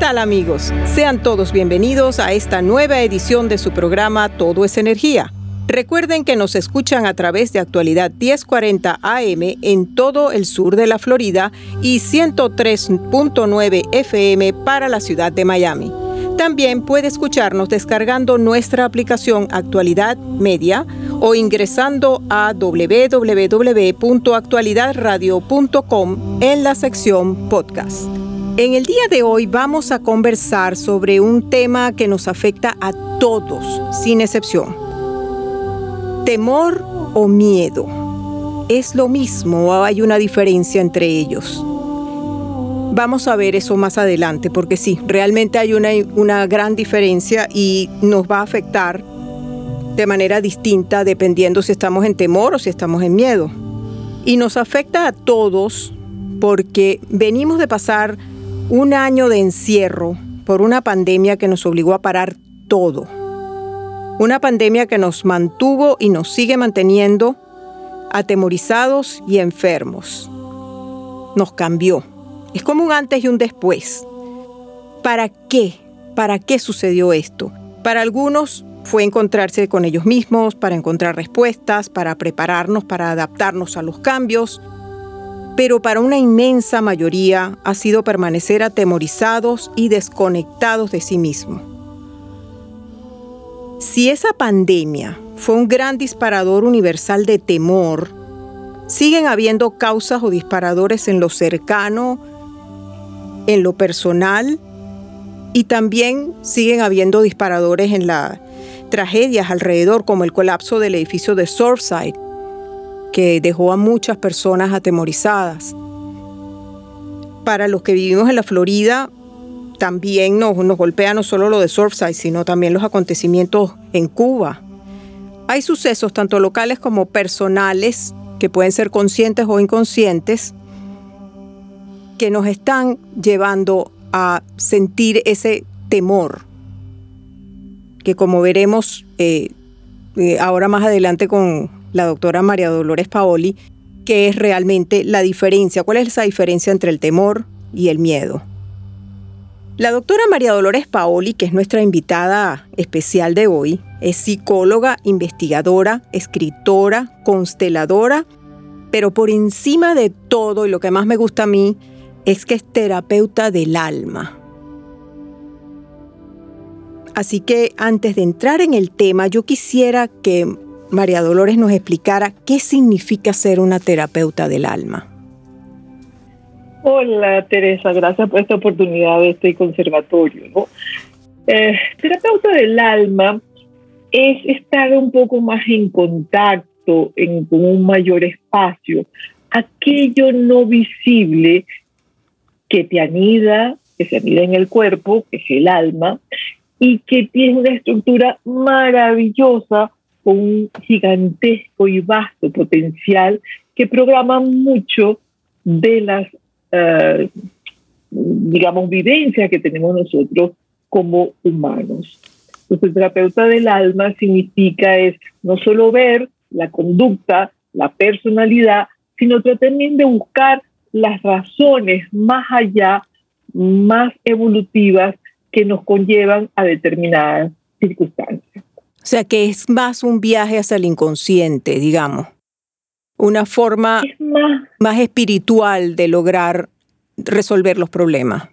Tal amigos? Sean todos bienvenidos a esta nueva edición de su programa Todo es Energía. Recuerden que nos escuchan a través de actualidad 1040 AM en todo el sur de la Florida y 103.9 FM para la ciudad de Miami. También puede escucharnos descargando nuestra aplicación Actualidad Media o ingresando a www.actualidadradio.com en la sección podcast. En el día de hoy vamos a conversar sobre un tema que nos afecta a todos, sin excepción. ¿Temor o miedo? ¿Es lo mismo o hay una diferencia entre ellos? Vamos a ver eso más adelante, porque sí, realmente hay una, una gran diferencia y nos va a afectar de manera distinta dependiendo si estamos en temor o si estamos en miedo. Y nos afecta a todos porque venimos de pasar un año de encierro por una pandemia que nos obligó a parar todo. Una pandemia que nos mantuvo y nos sigue manteniendo atemorizados y enfermos. Nos cambió. Es como un antes y un después. ¿Para qué? ¿Para qué sucedió esto? Para algunos fue encontrarse con ellos mismos, para encontrar respuestas, para prepararnos, para adaptarnos a los cambios pero para una inmensa mayoría ha sido permanecer atemorizados y desconectados de sí mismos. Si esa pandemia fue un gran disparador universal de temor, siguen habiendo causas o disparadores en lo cercano, en lo personal, y también siguen habiendo disparadores en las tragedias alrededor, como el colapso del edificio de Surfside, que dejó a muchas personas atemorizadas. Para los que vivimos en la Florida, también nos, golpea no solo lo de Surfside, sino también los acontecimientos en Cuba. Hay sucesos tanto locales como personales que pueden ser conscientes o inconscientes que nos están llevando a sentir ese temor que como veremos eh, eh, ahora más adelante con la doctora María Dolores Paoli, qué es realmente la diferencia, cuál es esa diferencia entre el temor y el miedo. La doctora María Dolores Paoli, que es nuestra invitada especial de hoy, es psicóloga, investigadora, escritora, consteladora, pero por encima de todo, y lo que más me gusta a mí, es que es terapeuta del alma. Así que antes de entrar en el tema, yo quisiera que María Dolores nos explicara qué significa ser una terapeuta del alma. Hola Teresa, gracias por esta oportunidad de este conservatorio. Eh, terapeuta del alma es estar un poco más en contacto en, con un mayor espacio, aquello no visible que te anida, que se anida en el cuerpo, que es el alma, y que tiene una estructura maravillosa con un gigantesco y vasto potencial que programa mucho de las, eh, digamos, vivencias que tenemos nosotros como humanos. Entonces, el terapeuta del alma significa es no solo ver la conducta, la personalidad, sino también de buscar las razones más allá, más evolutivas que nos conllevan a determinadas circunstancias. O sea que es más un viaje hacia el inconsciente, digamos. Una forma más, espiritual de lograr resolver los problemas.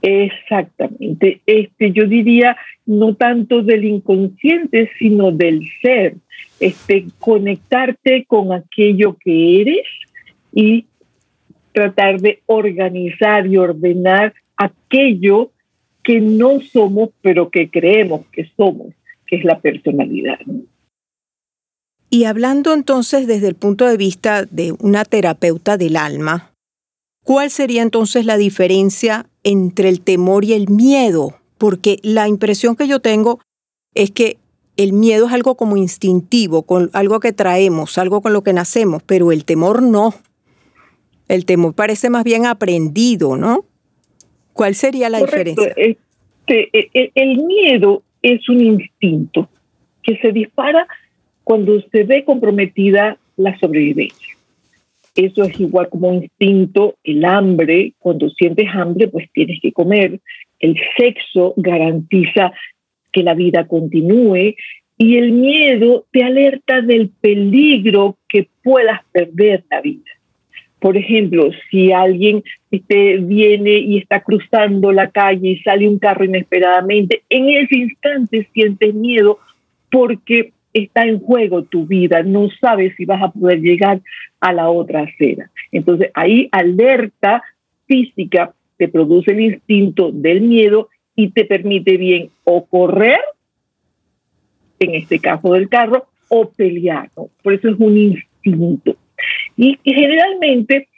Exactamente. Este, yo diría no tanto del inconsciente, sino del ser. Este, conectarte con aquello que eres y tratar de organizar y ordenar aquello que no somos, pero que creemos que somos, que es la personalidad. Y hablando entonces desde el punto de vista de una terapeuta del alma, ¿cuál sería entonces la diferencia entre el temor y el miedo? Porque la impresión que yo tengo es que el miedo es algo como instintivo, con algo que traemos, algo con lo que nacemos, pero el temor no. El temor parece más bien aprendido, ¿no? ¿Cuál sería la diferencia? Este, e, e, el miedo es un instinto que se dispara cuando se ve comprometida la sobrevivencia. Eso es igual como instinto, el hambre, cuando sientes hambre, pues tienes que comer. El sexo garantiza que la vida continúe y el miedo te alerta del peligro que puedas perder la vida. Por ejemplo, si alguien este, viene y está cruzando la calle y sale un carro inesperadamente, en ese instante sientes miedo porque está en juego tu vida, no sabes si vas a poder llegar a la otra acera. Entonces ahí alerta física te produce el instinto del miedo y te permite bien o correr, en este caso del carro, o pelear. Por eso es un instinto. Y, generalmente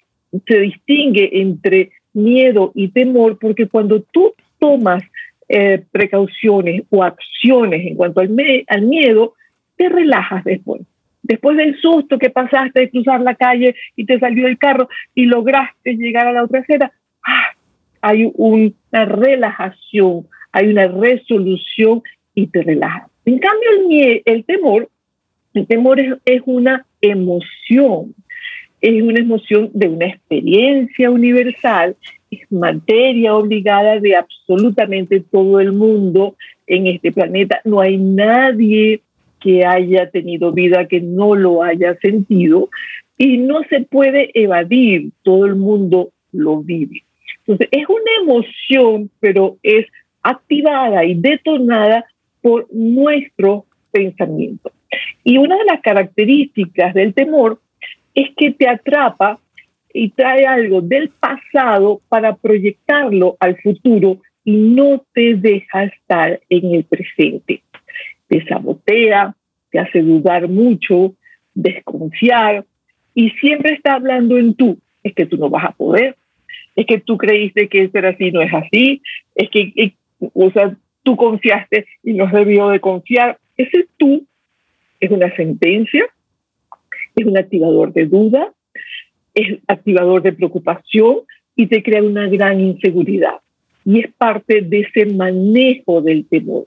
se distingue entre miedo y temor porque cuando tú tomas eh, precauciones o acciones en cuanto al, al miedo, te relajas después. Después del susto que pasaste de cruzar la calle y te salió el carro y lograste llegar a la otra acera, ¡ah! hay una relajación, hay una resolución y te relajas. En cambio, el, el temor, el temor es una emoción, es una emoción de una experiencia universal, es materia obligada de absolutamente todo el mundo en este planeta. No hay nadie que haya tenido vida que no lo haya sentido y no se puede evadir, todo el mundo lo vive. Entonces, es una emoción, pero es activada y detonada por nuestro pensamiento. Y una de las características del temor es que te atrapa y trae algo del pasado para proyectarlo al futuro y no te deja estar en el presente. Te sabotea, te hace dudar mucho, desconfiar y siempre está hablando en tú. Es que tú no vas a poder, es que tú creíste que ser así, no es así, es que, o sea, tú confiaste y no debió de confiar. Ese tú es una sentencia, es un activador de duda, es activador de preocupación y te crea una gran inseguridad. Y es parte de ese manejo del temor.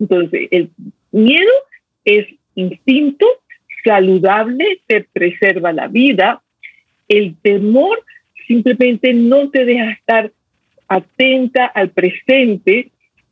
Entonces, el miedo es instinto saludable, te preserva la vida. El temor simplemente no te deja estar atenta al presente,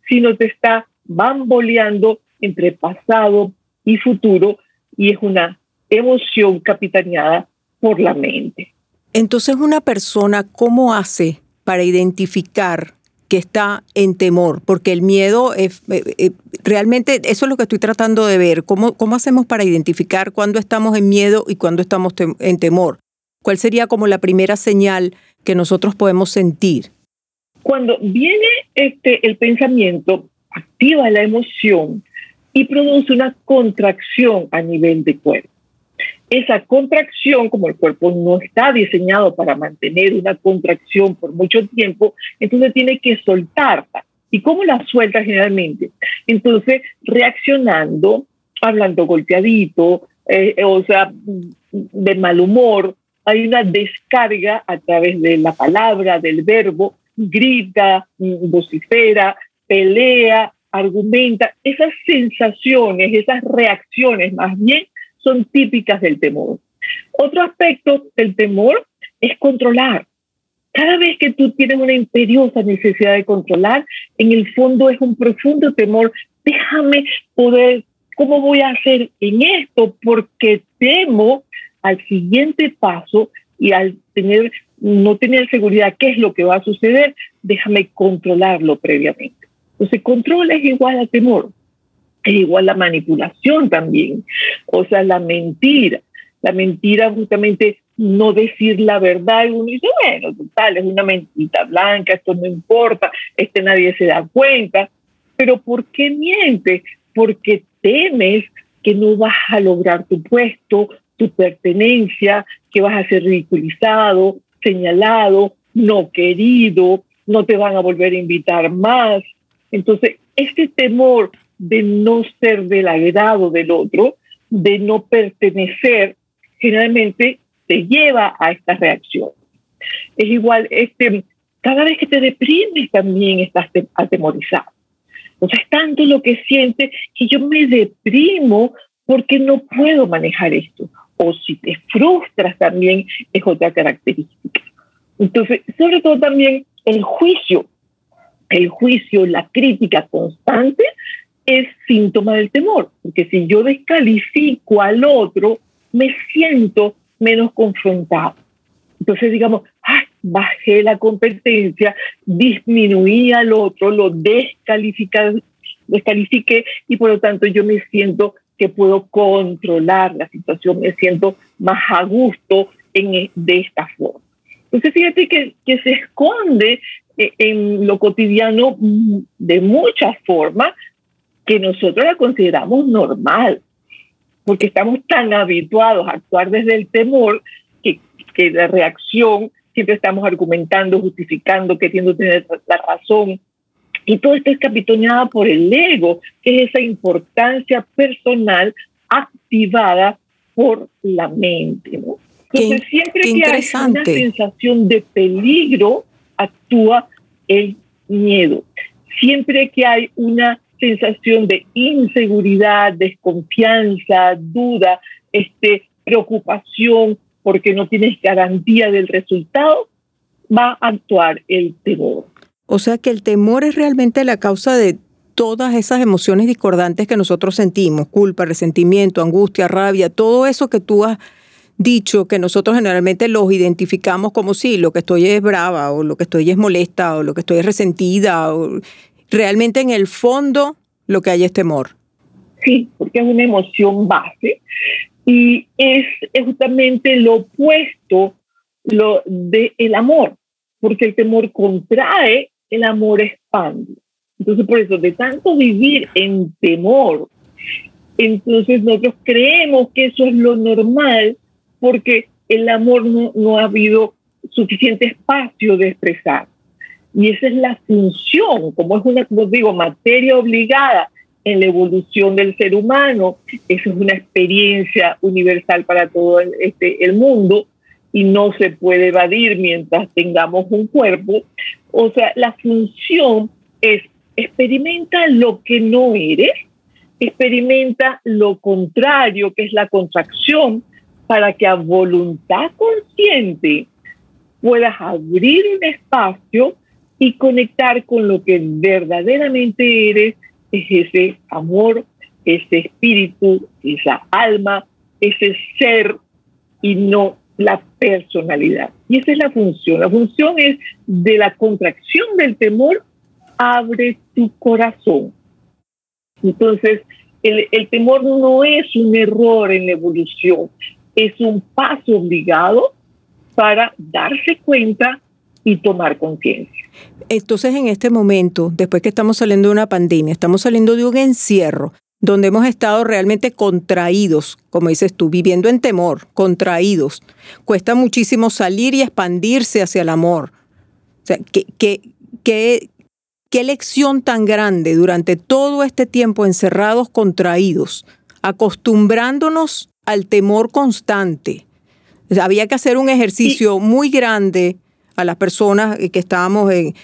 sino te está bamboleando entre pasado y futuro y es una emoción capitaneada por la mente. Entonces una persona, ¿cómo hace para identificar que está en temor? Porque el miedo es, eh, eh, realmente eso es lo que estoy tratando de ver. ¿Cómo, ¿Cómo hacemos para identificar cuándo estamos en miedo y cuándo estamos en temor? ¿Cuál sería como la primera señal que nosotros podemos sentir? Cuando viene este, el pensamiento, activa la emoción y produce una contracción a nivel de cuerpo. Esa contracción, como el cuerpo no está diseñado para mantener una contracción por mucho tiempo, entonces tiene que soltarla. ¿Y cómo la suelta generalmente? Entonces, reaccionando, hablando golpeadito, eh, o sea, de mal humor, hay una descarga a través de la palabra, del verbo, grita, vocifera, pelea, argumenta. Esas sensaciones, esas reacciones más bien son típicas del temor. Otro aspecto del temor es controlar. Cada vez que tú tienes una imperiosa necesidad de controlar, en el fondo es un profundo temor. Déjame poder, ¿cómo voy a hacer en esto? Porque temo al siguiente paso y al tener no tener seguridad qué es lo que va a suceder, déjame controlarlo previamente. Entonces, control es igual a temor, es igual a manipulación también, o sea, la mentira. La mentira justamente no decir la verdad y uno dice, bueno, total, es una mentita blanca, esto no importa, este nadie se da cuenta, pero ¿por qué mientes? Porque temes que no vas a lograr tu puesto, tu pertenencia, que vas a ser ridiculizado, señalado, no querido, no te van a volver a invitar más. Entonces, este temor de no ser del agrado del otro, de no pertenecer, generalmente te lleva a esta reacción. Es igual, este, cada vez que te deprimes también estás atemorizado. Entonces, tanto lo que sientes que yo me deprimo porque no puedo manejar esto. O si te frustras también es otra característica. Entonces, sobre todo también el juicio. El juicio, la crítica constante es síntoma del temor, porque si yo descalifico al otro, me siento menos confrontado. Entonces, digamos, bajé la competencia, disminuí al otro, lo descalifiqué, y por lo tanto yo me siento que puedo controlar la situación, me siento más a gusto en, e, de esta forma. Entonces, fíjate que, que se esconde eh, en lo cotidiano mm, de muchas formas que nosotros la consideramos normal porque estamos tan habituados a actuar desde el temor que, que la reacción siempre estamos argumentando, justificando, queriendo tener la razón. Y todo esto es capitoneado por el ego, que es esa importancia personal activada por la mente. ¿no? Entonces, siempre que hay una sensación de peligro, actúa el miedo. Siempre que hay una sensación de inseguridad, desconfianza, duda, este, preocupación porque no tienes garantía del resultado, va a actuar el temor. O sea que el temor es realmente la causa de todas esas emociones discordantes que nosotros sentimos, culpa, resentimiento, angustia, rabia, todo eso que tú has dicho que nosotros generalmente los identificamos como sí, lo que estoy es brava o lo que estoy es molesta o lo que estoy es resentida o realmente en el fondo lo que hay es temor. Sí, porque es una emoción base y es, justamente lo opuesto lo de el amor, porque el temor contrae, el amor expande. Entonces, por eso, de tanto vivir en temor, entonces nosotros creemos que eso es lo normal porque el amor no, no ha habido suficiente espacio de expresar. Y esa es la función, como es una, como digo, materia obligada en la evolución del ser humano. Eso es una experiencia universal para todo el, este, el mundo y no se puede evadir mientras tengamos un cuerpo. O sea, la función es experimenta lo que no eres, experimenta lo contrario, que es la contracción, para que a voluntad consciente puedas abrir un espacio y conectar con lo que verdaderamente eres, es ese amor, ese espíritu, esa alma, ese ser y no la personalidad. Y esa es la función. La función es de la contracción del temor, abre tu corazón. Entonces, el, el temor no es un error en la evolución, es un paso obligado para darse cuenta y tomar conciencia. Entonces, en este momento, después que estamos saliendo de una pandemia, estamos saliendo de un encierro donde hemos estado realmente contraídos, como dices tú, viviendo en temor, contraídos. Cuesta muchísimo salir y expandirse hacia el amor. O sea, ¿qué, qué, qué, qué lección tan grande durante todo este tiempo encerrados, contraídos, acostumbrándonos al temor constante. había que hacer un ejercicio muy grande a las personas que estábamos eh,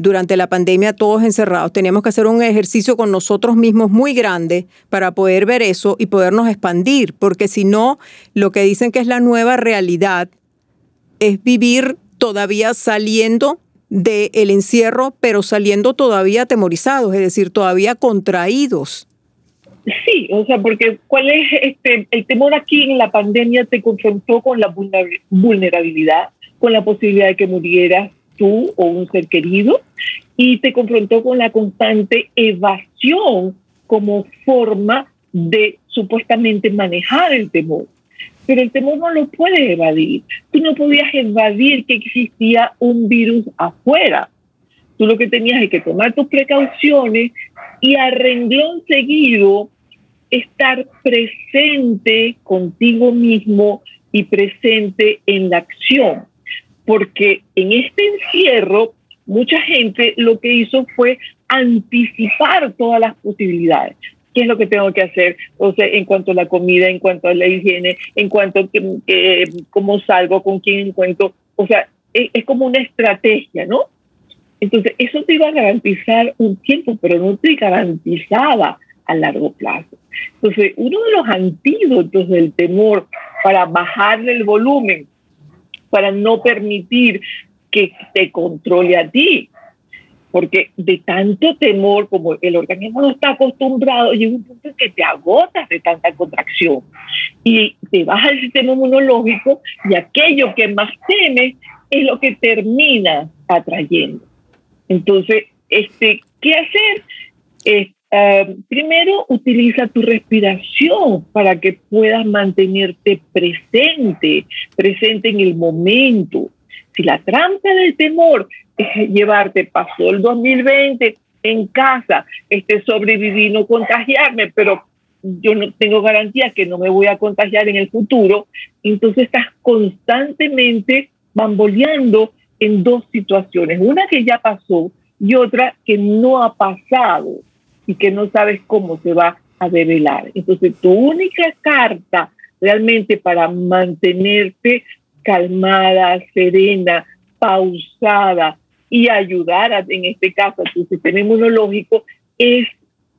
durante la pandemia todos encerrados. Teníamos que hacer un ejercicio con nosotros mismos muy grande para poder ver eso y podernos expandir, porque si no, lo que dicen que es la nueva realidad es vivir todavía saliendo del encierro, pero saliendo todavía atemorizados, es decir, todavía contraídos. Sí, o sea, porque ¿cuál es este el temor aquí en la pandemia te confrontó con la vulnerabilidad, con la posibilidad de que murieras tú o un ser querido y te confrontó con la constante evasión como forma de supuestamente manejar el temor. Pero el temor no lo puedes evadir. Tú no podías evadir que existía un virus afuera. Tú lo que tenías es que tomar tus precauciones y a renglón seguido estar presente contigo mismo y presente en la acción. Porque en este encierro, mucha gente lo que hizo fue anticipar todas las posibilidades. ¿Qué es lo que tengo que hacer? O sea, en cuanto a la comida, en cuanto a la higiene, en cuanto a cómo salgo, con quién encuentro. O sea, es, es como una estrategia, ¿no? Entonces, eso te iba a garantizar un tiempo, pero no te garantizaba a largo plazo. Entonces, uno de los antídotos del temor para bajarle el volumen, para no permitir que te controle a ti, porque de tanto temor, como el organismo no está acostumbrado, llega un punto en que te agotas de tanta contracción y te baja el sistema inmunológico y aquello que más temes es lo que termina atrayendo. Entonces, este, ¿qué hacer? Eh, primero, utiliza tu respiración para que puedas mantenerte presente, presente en el momento. Si la trampa del temor es llevarte, pasó el 2020 en casa, este, sobreviví, no contagiarme, pero yo no tengo garantía que no me voy a contagiar en el futuro, entonces estás constantemente bamboleando en dos situaciones, una que ya pasó y otra que no ha pasado y que no sabes cómo se va a develar. Entonces, tu única carta realmente para mantenerte calmada, serena, pausada y ayudar en este caso a tu sistema inmunológico es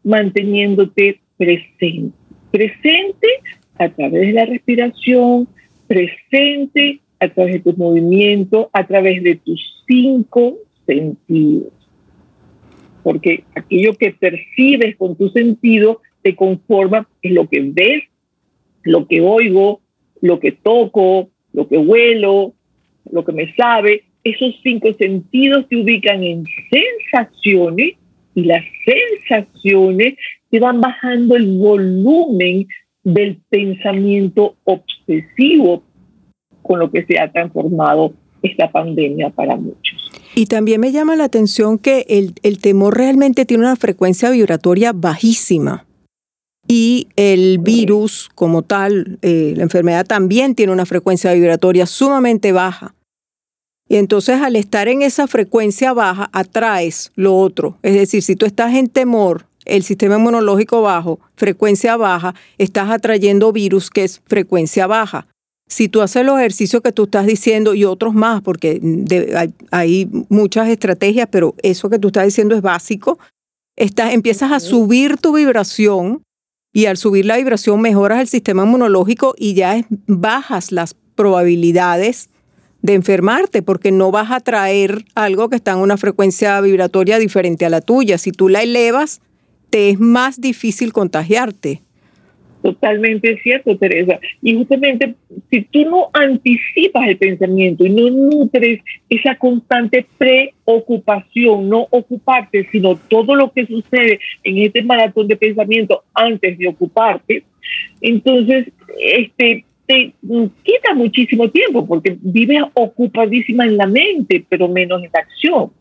manteniéndote presente. Presente a través de la respiración, presente a través de tus movimientos, a través de tus cinco sentidos. Porque aquello que percibes con tu sentido te conforma es lo que ves, lo que oigo, lo que toco, lo que huelo, lo que me sabe. Esos cinco sentidos te ubican en sensaciones y las sensaciones te van bajando el volumen del pensamiento obsesivo con lo que se ha transformado esta pandemia para muchos. Y también me llama la atención que el, temor realmente tiene una frecuencia vibratoria bajísima. Y el virus como tal, eh, la enfermedad también tiene una frecuencia vibratoria sumamente baja. Y entonces al estar en esa frecuencia baja, atraes lo otro. Es decir, si tú estás en temor, el sistema inmunológico bajo, frecuencia baja, estás atrayendo virus que es frecuencia baja si tú haces los ejercicios que tú estás diciendo y otros más, porque hay, muchas estrategias, pero eso que tú estás diciendo es básico, estás, empiezas a subir tu vibración y al subir la vibración mejoras el sistema inmunológico y ya bajas las probabilidades de enfermarte porque no vas a traer algo que está en una frecuencia vibratoria diferente a la tuya. Si tú la elevas, te es más difícil contagiarte. Totalmente cierto, Teresa. Y justamente si tú no anticipas el pensamiento y no nutres esa constante preocupación, no ocuparte, sino todo lo que sucede en este maratón de pensamiento antes de ocuparte, entonces este, te quita muchísimo tiempo porque vives ocupadísima en la mente, pero menos en la acción.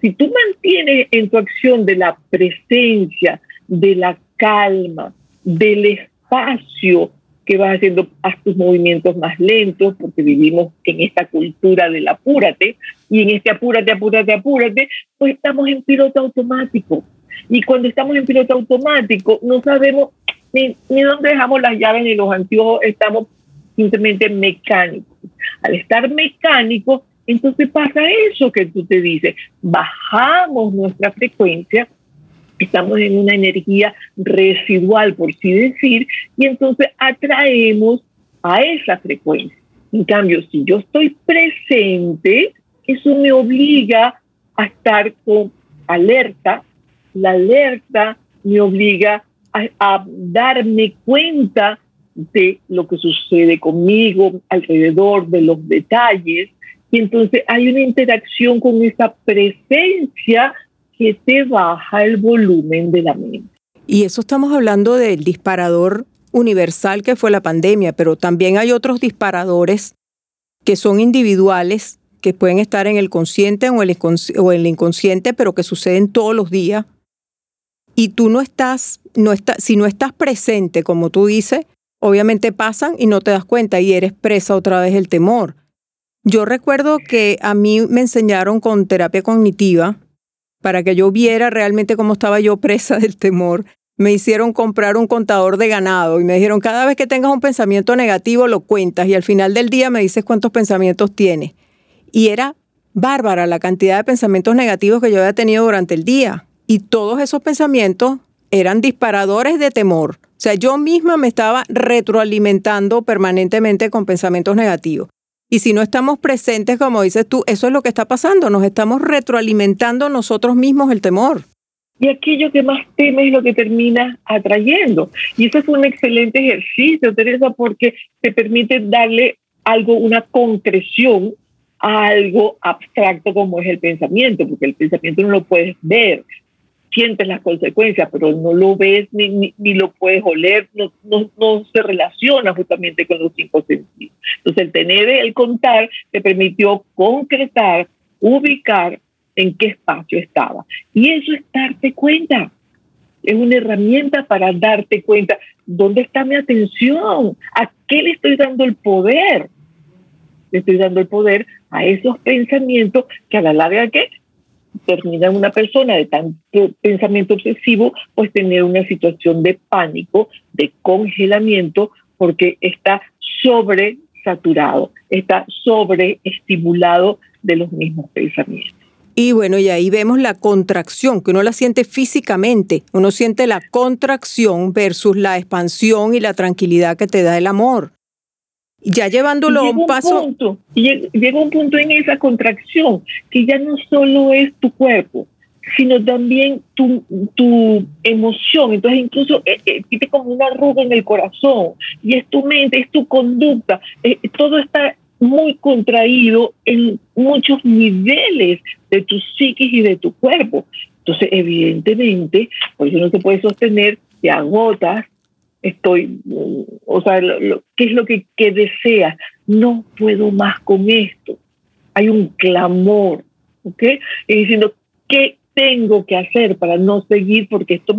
Si tú mantienes en tu acción de la presencia, de la calma, del espacio que vas haciendo, haz tus movimientos más lentos, porque vivimos en esta cultura del apúrate, y en este apúrate, apúrate, apúrate, pues estamos en piloto automático. Y cuando estamos en piloto automático, no sabemos ni, ni dónde dejamos las llaves ni los anteojos, estamos simplemente mecánicos. Al estar mecánicos, entonces pasa eso que tú te dices, bajamos nuestra frecuencia estamos en una energía residual, por así decir, y entonces atraemos a esa frecuencia. En cambio, si yo estoy presente, eso me obliga a estar con alerta. La alerta me obliga a, a darme cuenta de lo que sucede conmigo, alrededor de los detalles, Y entonces hay una interacción con esa presencia que te baja el volumen de la mente. Y eso estamos hablando del disparador universal que fue la pandemia, pero también hay otros disparadores que son individuales, que pueden estar en el consciente o, o el inconsciente, pero que suceden todos los días. Y tú no estás, no estás, si no estás presente, como tú dices, obviamente pasan y no te das cuenta y eres presa otra vez el temor. Yo recuerdo que a mí me enseñaron con terapia cognitiva para que yo viera realmente cómo estaba yo presa del temor me hicieron comprar un contador de ganado y me dijeron, cada vez que tengas un pensamiento negativo lo cuentas y al final del día me dices cuántos pensamientos tienes. Y era bárbara la cantidad de pensamientos negativos que yo había tenido durante el día. Y todos esos pensamientos eran disparadores de temor. O sea, yo misma me estaba retroalimentando permanentemente con pensamientos negativos. Y si no estamos presentes, como dices tú, eso es lo que está pasando. Nos estamos retroalimentando nosotros mismos el temor y aquello que más teme es lo que termina atrayendo. Y eso fue un excelente ejercicio, Teresa, porque te permite darle algo, una concreción a algo abstracto como es el pensamiento, porque el pensamiento no lo puedes ver, sientes las consecuencias, pero no lo ves ni, ni, lo puedes oler, no, no, no, se relaciona justamente con los cinco sentidos. Entonces el tener, el contar, te permitió concretar, ubicar en qué espacio estaba. Y eso es darte cuenta. Es una herramienta para darte cuenta dónde está mi atención, a qué le estoy dando el poder. Le estoy dando el poder a esos pensamientos que a la larga que termina una persona de tanto pensamiento obsesivo, pues tener una situación de pánico, de congelamiento, porque está sobresaturado, está sobreestimulado de los mismos pensamientos. Y bueno, y ahí vemos la contracción, que uno la siente físicamente. Uno siente la contracción versus la expansión y la tranquilidad que te da el amor. Ya llevándolo a un paso. Punto, llega un punto en esa contracción que ya no solo es tu cuerpo, sino también tu, tu emoción. Entonces, incluso eh, eh, como una arruga en el corazón, y es tu mente, es tu conducta, eh, todo está muy contraído en muchos niveles de tu psiquis y de tu cuerpo. Entonces, evidentemente, por eso no se puede sostener, te agotas, estoy, o sea, ¿qué es lo que, que deseas? No puedo más con esto. Hay un clamor, ¿ok? Y diciendo, ¿qué tengo que hacer para no seguir? Porque esto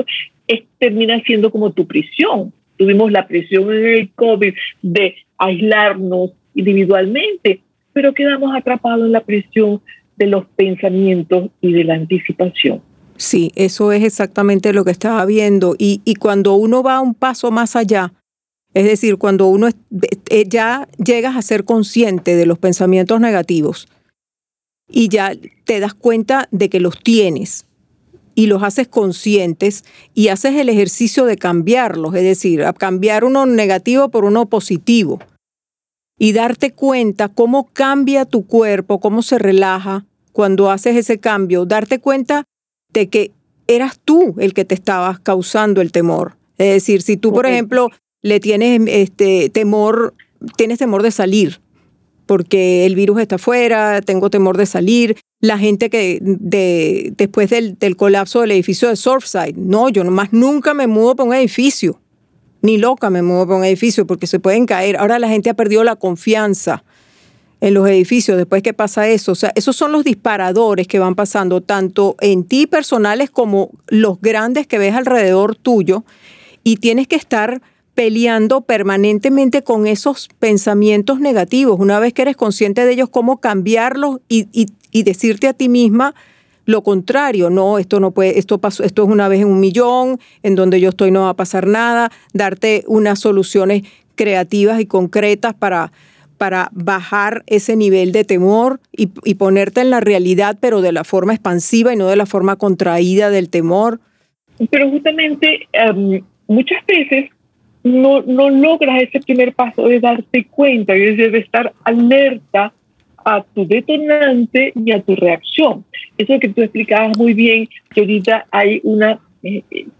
es, termina siendo como tu prisión. Tuvimos la prisión en el COVID de aislarnos individualmente, pero quedamos atrapados en la presión de los pensamientos y de la anticipación. Sí, eso es exactamente lo que estaba viendo. Y, y cuando uno va un paso más allá, es decir, cuando uno eh, ya llegas a ser consciente de los pensamientos negativos y ya te das cuenta de que los tienes y los haces conscientes y haces el ejercicio de cambiarlos, es decir, a cambiar uno negativo por uno positivo y darte cuenta cómo cambia tu cuerpo, cómo se relaja cuando haces ese cambio, darte cuenta de que eras tú el que te estabas causando el temor. Es decir, si tú, por ejemplo, le tienes este temor, tienes temor de salir, porque el virus está afuera, tengo temor de salir. La gente que de, después del, del colapso del edificio de Surfside, no, yo nomás nunca me mudo para un edificio ni loca me muevo para un edificio porque se pueden caer. Ahora la gente ha perdido la confianza en los edificios después que pasa eso. O sea, esos son los disparadores que van pasando tanto en ti personales como los grandes que ves alrededor tuyo y tienes que estar peleando permanentemente con esos pensamientos negativos. Una vez que eres consciente de ellos, cómo cambiarlos y, y decirte a ti misma, lo contrario, no, esto no puede, esto pasó, esto es una vez en un millón, en donde yo estoy no va a pasar nada, darte unas soluciones creativas y concretas para, para bajar ese nivel de temor y, ponerte en la realidad, pero de la forma expansiva y no de la forma contraída del temor. Pero justamente em, muchas veces no, no logras ese primer paso de darte cuenta y de estar alerta a tu detonante y a tu reacción. Eso que tú explicabas muy bien, que ahorita hay una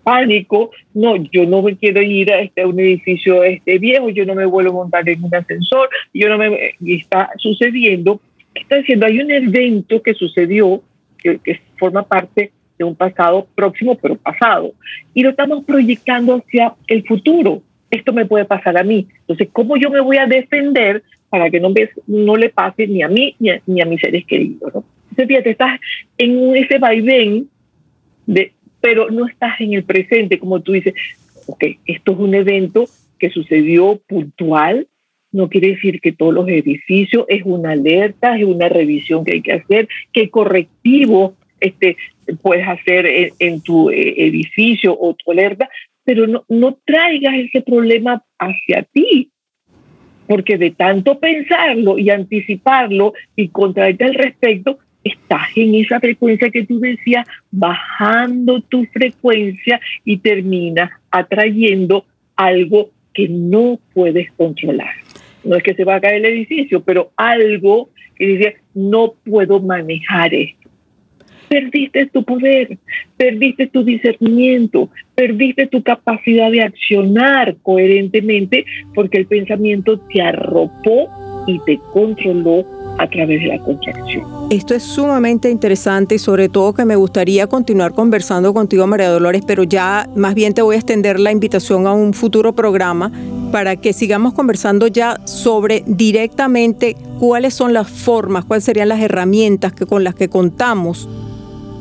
pánico, no, yo no me quiero ir a, este, un edificio este viejo, yo no me vuelvo a montar en un ascensor, yo no me, está sucediendo está diciendo, hay un evento que sucedió que, forma parte de un pasado próximo, pero pasado, y lo estamos proyectando hacia el futuro. Esto me puede pasar a mí. Entonces, ¿cómo yo me voy a defender para que no, me, no le pase ni a mí ni a, ni a mis seres queridos? Entonces, fíjate, estás en ese vaivén, de, pero no estás en el presente, como tú dices, ok, esto es un evento que sucedió puntual, no quiere decir que todos los edificios es una alerta, es una revisión que hay que hacer, qué correctivo este, puedes hacer en, en, tu eh, edificio o tu alerta, pero no, no traigas ese problema hacia ti, porque de tanto pensarlo y anticiparlo y contraerte al respecto, estás en esa frecuencia que tú decías, bajando tu frecuencia y terminas atrayendo algo que no puedes controlar. No es que se va a caer el edificio, pero algo que dice, no puedo manejar esto. Perdiste tu poder, perdiste tu discernimiento, perdiste tu capacidad de accionar coherentemente porque el pensamiento te arropó y te controló a través de la contracción. Esto es sumamente interesante y sobre todo que me gustaría continuar conversando contigo, María Dolores, pero ya más bien te voy a extender la invitación a un futuro programa para que sigamos conversando ya sobre directamente cuáles son las formas, cuáles serían las herramientas que, con las que contamos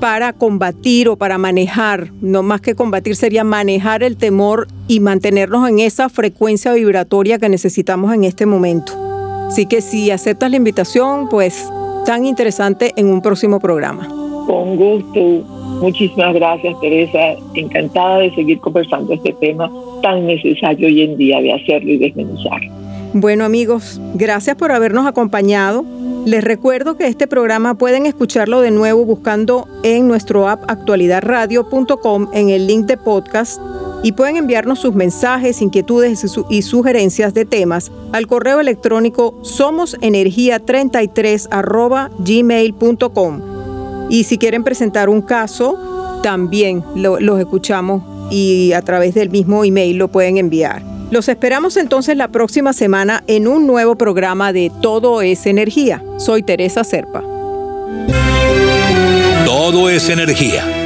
para combatir o para manejar, no más que combatir sería manejar el temor y mantenernos en esa frecuencia vibratoria que necesitamos en este momento. Así que si aceptas la invitación, pues tan interesante en un próximo programa. Con gusto. Muchísimas gracias, Teresa. Encantada de seguir conversando este tema tan necesario hoy en día de hacerlo y desmenuzar. Bueno amigos, gracias por habernos acompañado. Les recuerdo que este programa pueden escucharlo de nuevo buscando en nuestro app actualidadradio.com en el link de podcast y pueden enviarnos sus mensajes, inquietudes y sugerencias de temas al correo electrónico somosenergia33 gmail.com. Y si quieren presentar un caso, también lo, los escuchamos y a través del mismo email lo pueden enviar. Los esperamos entonces la próxima semana en un nuevo programa de Todo es Energía. Soy Teresa Serpa. Todo es Energía